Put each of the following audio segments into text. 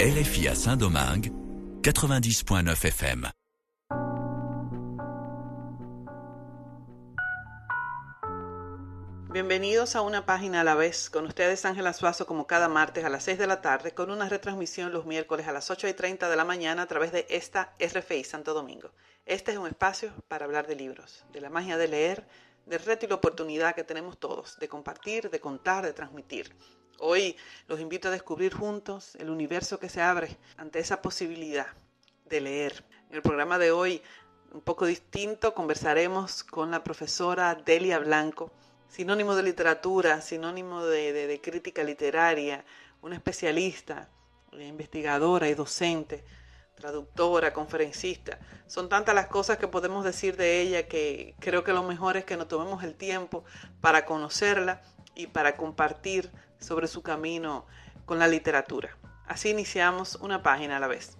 LFI à Saint-Domingue, 90.9 FM. Bienvenidos a una página a la vez. Con ustedes Ángela Suazo como cada martes a las 6 de la tarde con una retransmisión los miércoles a las 8 y 30 de la mañana a través de esta RFI Santo Domingo. Este es un espacio para hablar de libros, de la magia de leer, del reto y la oportunidad que tenemos todos de compartir, de contar, de transmitir. Hoy los invito a descubrir juntos el universo que se abre ante esa posibilidad de leer. En el programa de hoy, un poco distinto, conversaremos con la profesora Delia Blanco sinónimo de literatura, sinónimo de, crítica literaria, una especialista, investigadora y docente, traductora, conferencista. Son tantas las cosas que podemos decir de ella que creo que lo mejor es que nos tomemos el tiempo para conocerla y para compartir sobre su camino con la literatura. Así iniciamos una página a la vez.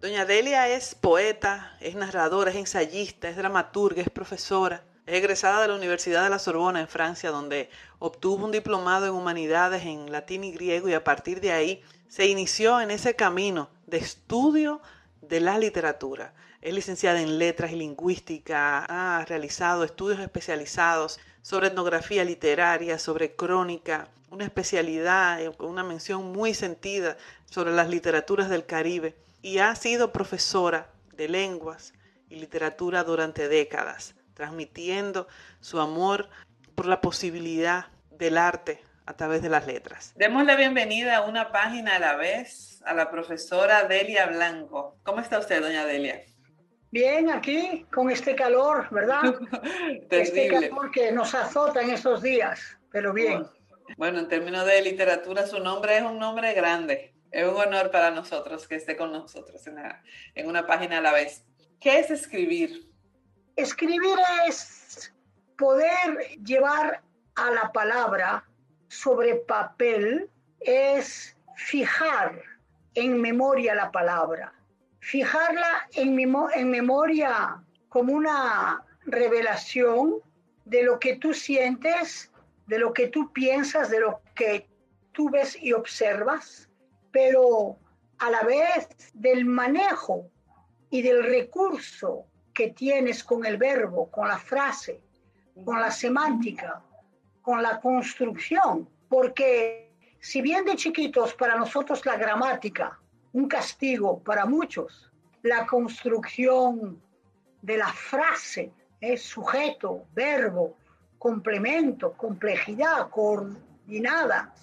Doña Delia es poeta, es narradora, es ensayista, es dramaturga, es profesora. Es egresada de la Universidad de la Sorbona en Francia, donde obtuvo un diplomado en humanidades en latín y griego y a partir de ahí se inició en ese camino de estudio de la literatura. Es licenciada en letras y lingüística, ha realizado estudios especializados sobre etnografía literaria, sobre crónica, una especialidad, eh, una mención muy sentida sobre las literaturas del Caribe y ha sido profesora de lenguas y literatura durante décadas, transmitiendo su amor por la posibilidad del arte a través de las letras. Demos la bienvenida a una página a la vez a la profesora Delia Blanco. ¿Cómo está usted, doña Delia? Bien, aquí con este calor, ¿verdad? este calor que nos azota en estos días, pero bien. Bueno, en términos de literatura, su nombre es un nombre grande. Es un honor para nosotros que esté con nosotros en, en una página a la vez. ¿Qué es escribir? Escribir es poder llevar a la palabra sobre papel, es fijar en memoria la palabra fijarla en, en memoria como una revelación de lo que tú sientes, de lo que tú piensas, de lo que tú ves y observas, pero a la vez del manejo y del recurso que tienes con el verbo, con la frase, con la semántica, con la construcción, porque si bien de chiquitos para nosotros la gramática un castigo para muchos. La construcción de la frase es sujeto, verbo, complemento, complejidad, coordinada,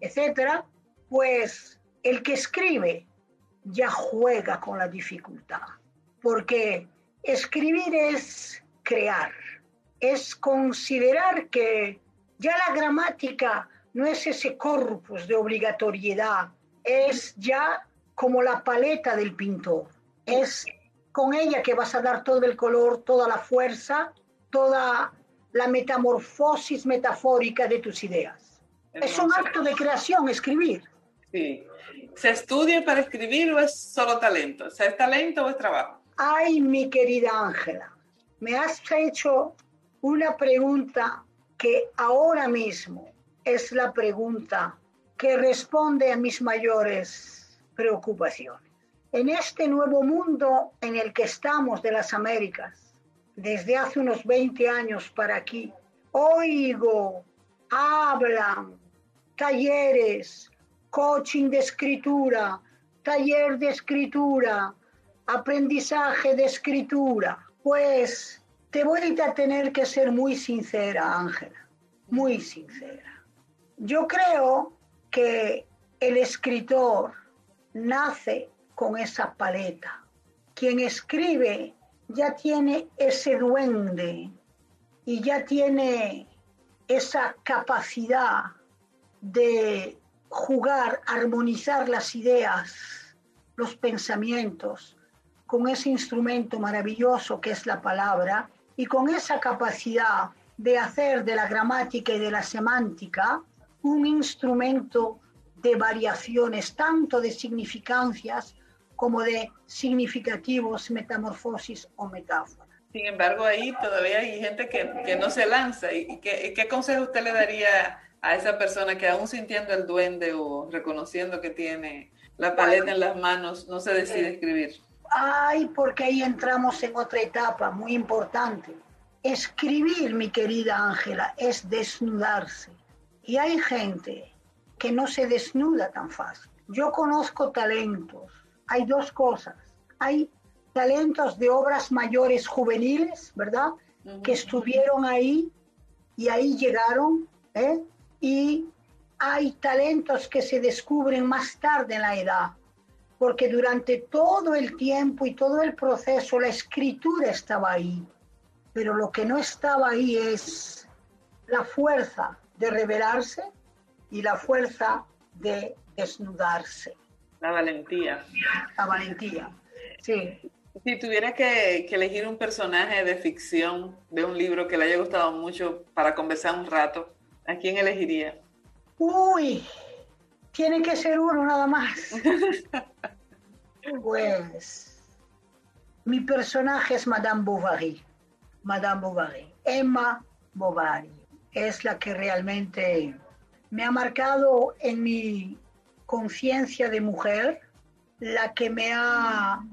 etcétera, pues el que escribe ya juega con la dificultad, porque escribir es crear, es considerar que ya la gramática no es ese corpus de obligatoriedad, es ya como la paleta del pintor. Es con ella que vas a dar todo el color, toda la fuerza, toda la metamorfosis metafórica de tus ideas. es un acto de creación escribir. Sí. ¿Se estudia para escribir o es solo talento? ¿Se ¿Es talento o es trabajo? Ay, mi querida Ángela, me has hecho una pregunta que ahora mismo es la pregunta que responde a mis mayores preocupaciones. En este nuevo mundo en el que estamos de las Américas, desde hace unos 20 años para aquí, oigo, hablan, talleres, coaching de escritura, taller de escritura, aprendizaje de escritura. Pues te voy a tener que ser muy sincera, Ángela, muy sincera. Yo creo que el escritor nace con esa paleta. Quien escribe ya tiene ese duende y ya tiene esa capacidad de jugar, armonizar las ideas, los pensamientos, con ese instrumento maravilloso que es la palabra y con esa capacidad de hacer de la gramática y de la semántica un instrumento de variaciones, tanto de significancias como de significativos, metamorfosis o metáforas. Sin embargo, ahí todavía hay gente que, que no se lanza. ¿Y qué, qué, consejo usted le daría a esa persona que aún sintiendo el duende o reconociendo que tiene la paleta en las manos, no se decide escribir? Ay, porque ahí entramos en otra etapa muy importante. Escribir, mi querida Ángela, es desnudarse. Y hay gente que no se desnuda tan fácil. Yo conozco talentos. Hay dos cosas. Hay talentos de obras mayores juveniles, ¿verdad? Que estuvieron ahí y ahí llegaron, ¿eh? Y hay talentos que se descubren más tarde en la edad, porque durante todo el tiempo y todo el proceso la escritura estaba ahí, pero lo que no estaba ahí es la fuerza de revelarse y la fuerza de desnudarse. La valentía. La valentía, sí. Si tuviera que, que, elegir un personaje de ficción de un libro que le haya gustado mucho para conversar un rato, ¿a quién elegiría? Uy, tiene que ser uno nada más. pues mi personaje es Madame Bovary. Madame Bovary. Emma Bovary. Es la que realmente me ha marcado en mi conciencia de mujer, la que me ha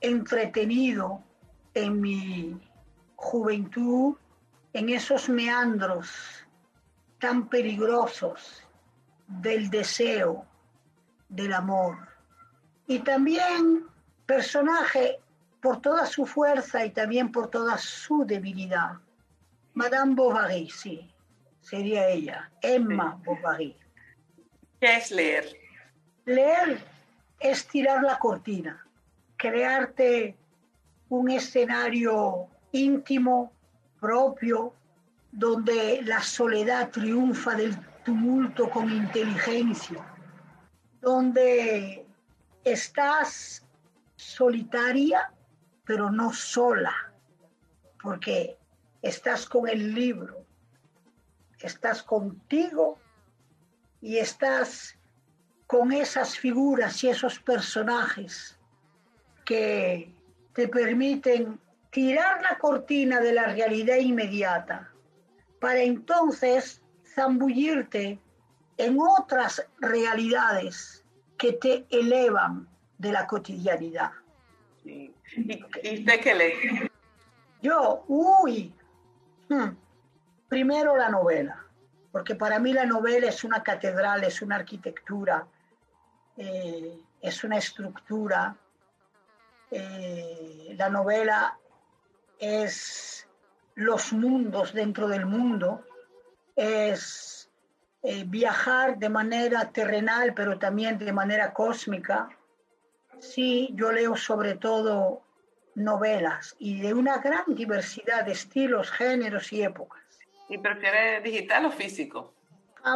entretenido en mi juventud, en esos meandros tan peligrosos del deseo, del amor. Y también personaje por toda su fuerza y también por toda su debilidad. Madame Bovary, sí, sería ella, Emma Bovary. ¿Qué es leer? Leer es tirar la cortina, crearte un escenario íntimo, propio, donde la soledad triunfa del tumulto con inteligencia, donde estás solitaria, pero no sola, porque estás con el libro, estás contigo y estás con esas figuras y esos personajes que te permiten tirar la cortina de la realidad inmediata para entonces zambullirte en otras realidades que te elevan de la cotidianidad. ¿Y, usted qué lee? Yo, uy, hmm, primero la novela, porque para mí la novela es una catedral, es una arquitectura, eh, es una estructura. Eh, la novela es los mundos dentro del mundo, es eh, viajar de manera terrenal, pero también de manera cósmica. Sí, yo leo sobre todo novelas y de una gran diversidad de estilos, géneros y épocas. ¿Y prefiere digital o físico?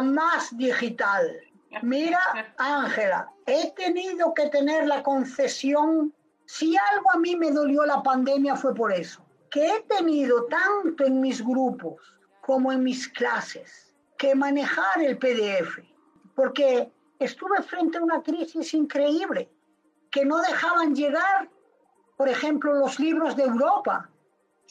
más digital. Mira, Ángela, he tenido que tener la concesión. Si algo a mí me dolió la pandemia fue por eso que he tenido tanto en mis grupos como en mis clases que manejar el PDF, porque estuve frente a una crisis increíble, que no dejaban llegar, por ejemplo, los libros de Europa.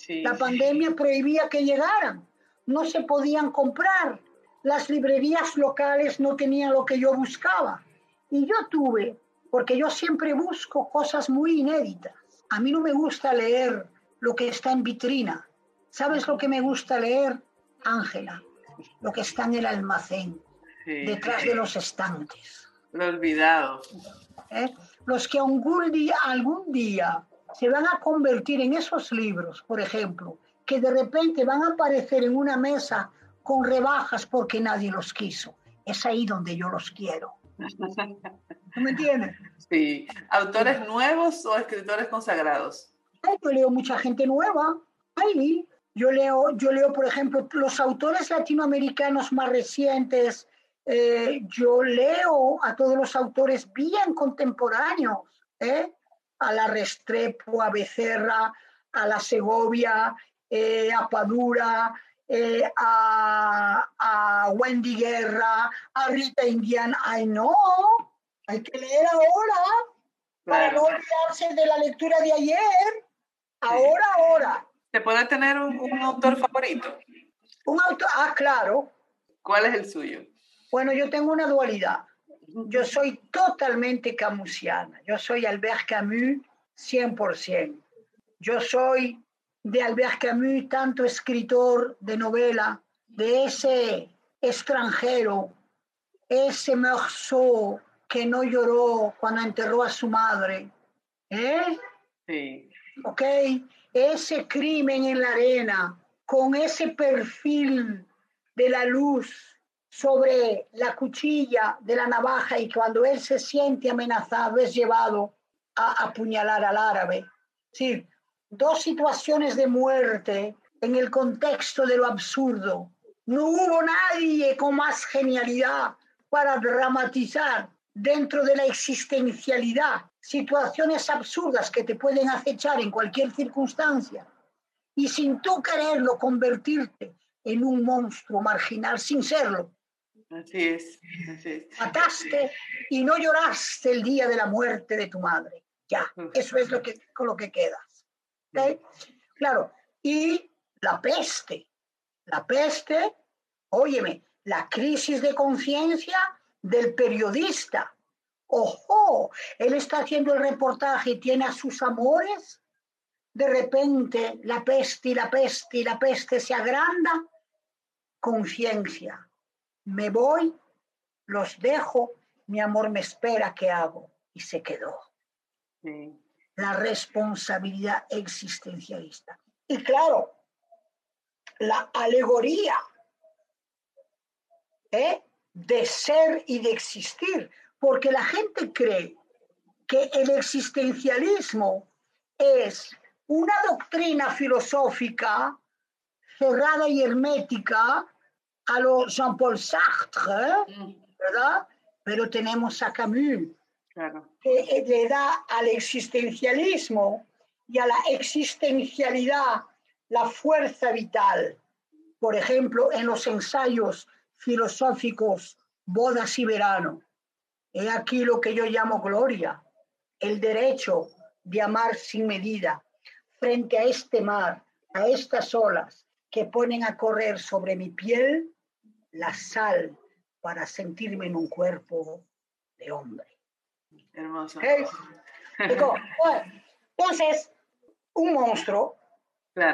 La pandemia prohibía que llegaran, no se podían comprar, las librerías locales no tenían lo que yo buscaba. Y yo tuve, porque yo siempre busco cosas muy inéditas. A mí no me gusta leer lo que está en vitrina. ¿Sabes lo que me gusta leer, Ángela? Lo que está en el almacén, detrás de los estantes. Lo olvidado. ¿Eh? Los que algún día, algún día se van a convertir en esos libros, por ejemplo, que de repente van a aparecer en una mesa con rebajas porque nadie los quiso. Es ahí donde yo los quiero. ¿Tú me entiendes? Sí. ¿Autores nuevos o escritores consagrados? yo leo mucha gente nueva. Ahí yo leo, yo leo, por ejemplo, los autores latinoamericanos más recientes, Eh, yo leo a todos los autores bien contemporáneos, ¿eh? a la Restrepo, a Becerra, a la Segovia, eh, a Padura, a, a, Wendy Guerra, a Rita Indian. Ay, no, hay que leer ahora para no olvidarse de la lectura de ayer. Ahora, ahora. ¿Se puede tener un, autor favorito? Un autor, ah, claro. ¿Cuál es el suyo? Bueno, yo tengo una dualidad. Yo soy totalmente camusiana. Yo soy Albert Camus 100%. Yo soy de Albert Camus, tanto escritor de novela, de ese extranjero, ese Meursault que no lloró cuando enterró a su madre. ¿Eh? Sí. ¿Ok? Ese crimen en la arena, con ese perfil de la luz sobre la cuchilla de la navaja y cuando él se siente amenazado es llevado a apuñalar al árabe. Sí, dos situaciones de muerte en el contexto de lo absurdo. No hubo nadie con más genialidad para dramatizar dentro de la existencialidad situaciones absurdas que te pueden acechar en cualquier circunstancia y sin tú quererlo convertirte en un monstruo marginal sin serlo. Así es, Mataste y no lloraste el día de la muerte de tu madre. Ya, eso es lo que, con lo que quedas. Claro, y la peste, la peste, óyeme, la crisis de conciencia del periodista. Ojo, él está haciendo el reportaje y tiene a sus amores. De repente la peste y la peste y la peste se agranda. Conciencia. Me voy, los dejo, mi amor me espera, ¿qué hago? Y se quedó. La responsabilidad existencialista. Y claro, la alegoría ¿eh? de ser y de existir, porque la gente cree que el existencialismo es una doctrina filosófica cerrada y hermética a lo Jean-Paul Sartre, ¿verdad? Pero tenemos a Camus, que le da al existencialismo y a la existencialidad la fuerza vital. Por ejemplo, en los ensayos filosóficos Bodas y Verano. He aquí lo que yo llamo gloria, el derecho de amar sin medida, frente a este mar, a estas olas que ponen a correr sobre mi piel la sal para sentirme en un cuerpo de hombre. Hermoso. entonces, un monstruo,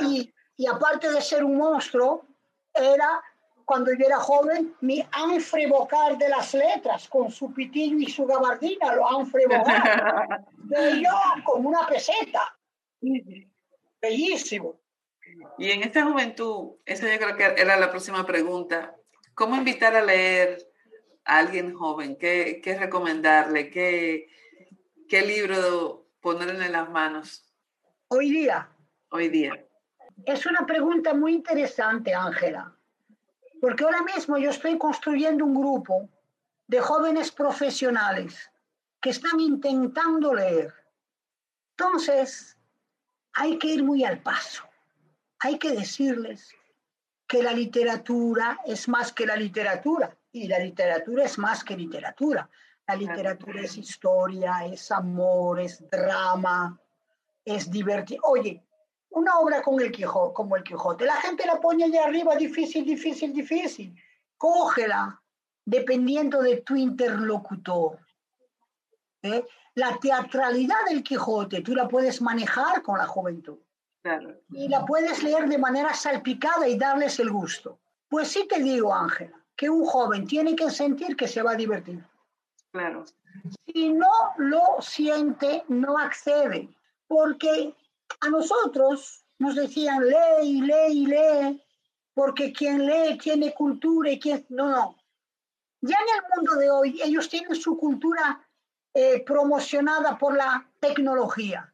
y, y aparte de ser un monstruo, era cuando yo era joven, mi anfre vocal de las letras, con su pitillo y su gabardina, lo anfre vocal. y yo con una peseta. Bellísimo. Y en esta juventud, esa yo creo que era la próxima pregunta. ¿Cómo invitar a leer a alguien joven? ¿Qué, qué recomendarle? ¿Qué, ¿Qué libro ponerle en las manos? Hoy día. Hoy día. Es una pregunta muy interesante, Ángela porque ahora mismo yo estoy construyendo un grupo de jóvenes profesionales que están intentando leer. Entonces, hay que ir muy al paso. Hay que decirles que la literatura es más que la literatura y la literatura es más que literatura. La literatura es historia, es amor, es drama, es divertido. Oye, una obra con el Quijote, como el Quijote. La gente la pone allá arriba, difícil, difícil, difícil. Cógela, dependiendo de tu interlocutor. ¿eh? La teatralidad del Quijote, tú la puedes manejar con la juventud. Y la puedes leer de manera salpicada y darles el gusto. Pues sí te digo, Ángela, que un joven tiene que sentir que se va a divertir. Claro. Si no lo siente, no accede. Porque a nosotros nos decían, lee y lee y lee, porque quien lee tiene cultura y quien... No, no. Ya en el mundo de hoy ellos tienen su cultura eh, promocionada por la tecnología.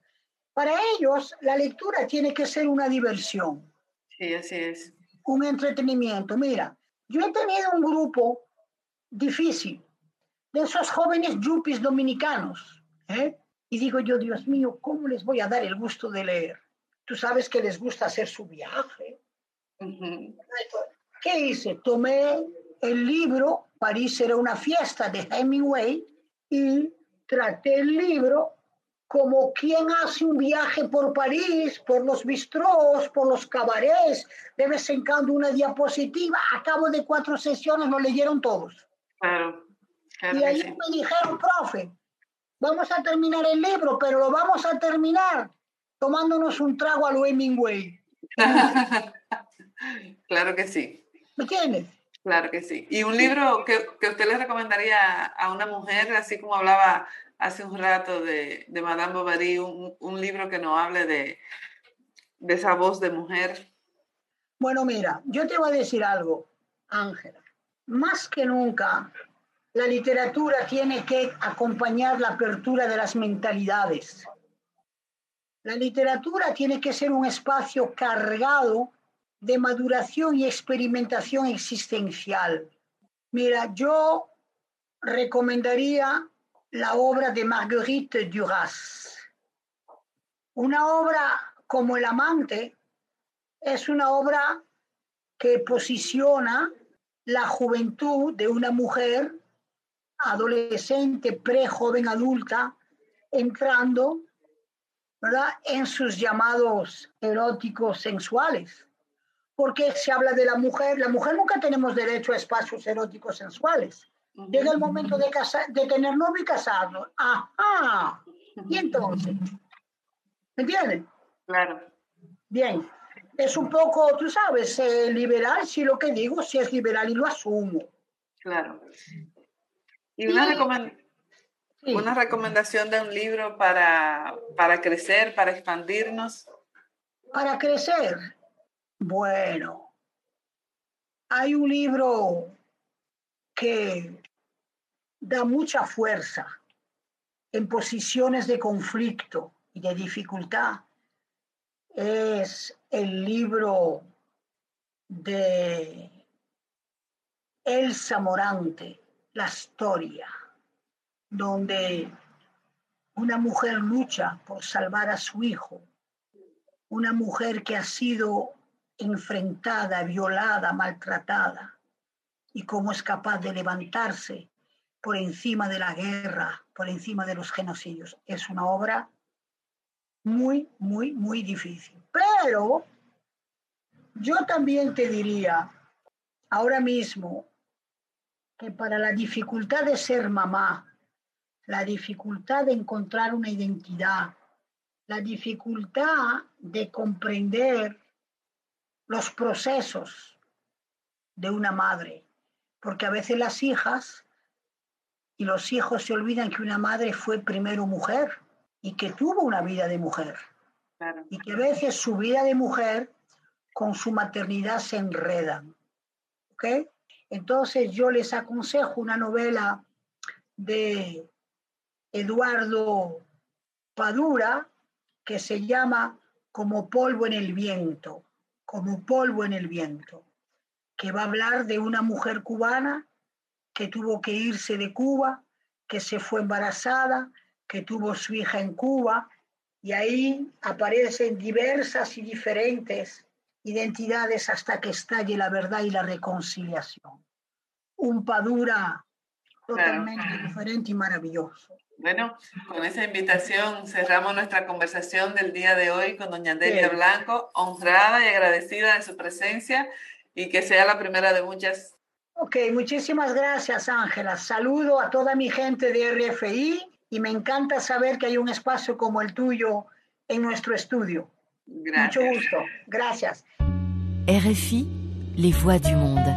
Para ellos la lectura tiene que ser una diversión. Sí, así es. Un entretenimiento. Mira, yo he tenido un grupo difícil, de esos jóvenes yuppies dominicanos. ¿eh? Y digo yo, Dios mío, ¿cómo les voy a dar el gusto de leer? Tú sabes que les gusta hacer su viaje. ¿Qué hice? Tomé el libro, París era una fiesta de Hemingway, y traté el libro como quien hace un viaje por París, por los bistrós, por los cabarets, de vez en cuando una diapositiva, a cabo de cuatro sesiones lo leyeron todos. Claro. y ahí me dijeron, profe, vamos a terminar el libro, pero lo vamos a terminar tomándonos un trago a lo Hemingway. claro que sí. ¿Me entiendes? Claro que sí. ¿Y un libro que, que, usted le recomendaría a una mujer, así como hablaba hace un rato de, de Madame Bovary, un, un, libro que nos hable de, de esa voz de mujer? Bueno, mira, yo te voy a decir algo, Ángela. Más que nunca, la literatura tiene que acompañar la apertura de las mentalidades. La literatura tiene que ser un espacio cargado de maduración y experimentación existencial. Mira, yo recomendaría la obra de Marguerite Duras. Una obra como El amante es una obra que posiciona la juventud de una mujer adolescente, pre-joven adulta, entrando ¿verdad? en sus llamados eróticos sensuales porque se habla de la mujer. La mujer nunca tenemos derecho a espacios eróticos sensuales. Llega el momento de, casar, de tener novio y casarnos. Ajá. Y entonces, ¿me entiendes? Claro. Bien. Es un poco, tú sabes, eh, liberal, si lo que digo, si es liberal y lo asumo. Claro. Y una, una recomendación de un libro para, para crecer, para expandirnos. Para crecer. Bueno, hay un libro que da mucha fuerza en posiciones de conflicto y de dificultad. Es el libro de Elsa Morante, La historia, donde una mujer lucha por salvar a su hijo, una mujer que ha sido enfrentada, violada, maltratada, y cómo es capaz de levantarse por encima de la guerra, por encima de los genocidios. Es una obra muy, muy, muy difícil. Pero yo también te diría ahora mismo que para la dificultad de ser mamá, la dificultad de encontrar una identidad, la dificultad de comprender los procesos de una madre, porque a veces las hijas y los hijos se olvidan que una madre fue primero mujer y que tuvo una vida de mujer. Y que a veces su vida de mujer con su maternidad se enredan. ¿Ok? Entonces yo les aconsejo una novela de Eduardo Padura que se llama Como polvo en el viento como polvo en el viento, que va a hablar de una mujer cubana que tuvo que irse de Cuba, que se fue embarazada, que tuvo su hija en Cuba, y ahí aparecen diversas y diferentes identidades hasta que estalle la verdad y la reconciliación. Un Padura totalmente diferente y maravilloso. Bueno, con esa invitación cerramos nuestra conversación del día de hoy con doña Delia Blanco, honrada y agradecida de su presencia y que sea la primera de muchas. Ok, muchísimas gracias Ángela. Saludo a toda mi gente de RFI y me encanta saber que hay un espacio como el tuyo en nuestro estudio. Gracias. Mucho gusto. Gracias. RFI, les voix du monde.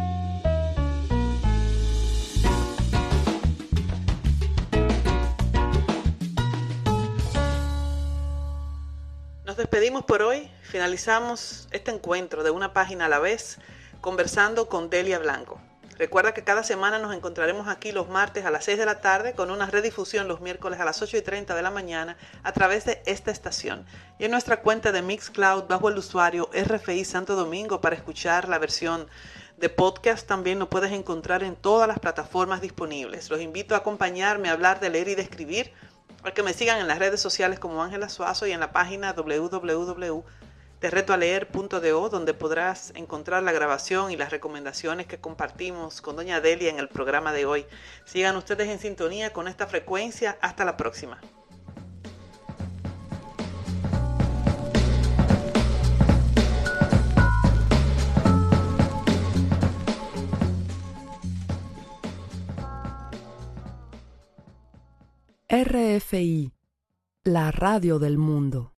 Nos despedimos por hoy, finalizamos este encuentro de una página a la vez conversando con Delia Blanco. Recuerda que cada semana nos encontraremos aquí los martes a las 6 de la tarde con una redifusión los miércoles a las 8 y 30 de la mañana a través de esta estación y en nuestra cuenta de Mixcloud bajo el usuario RFI Santo Domingo para escuchar la versión de podcast también lo puedes encontrar en todas las plataformas disponibles. Los invito a acompañarme a hablar de leer y de escribir, a que me sigan en las redes sociales como Ángela Suazo y en la página www.terretoaleer.do donde podrás encontrar la grabación y las recomendaciones que compartimos con Doña Delia en el programa de hoy. Sigan ustedes en sintonía con esta frecuencia. Hasta la próxima. RFI, la radio del mundo.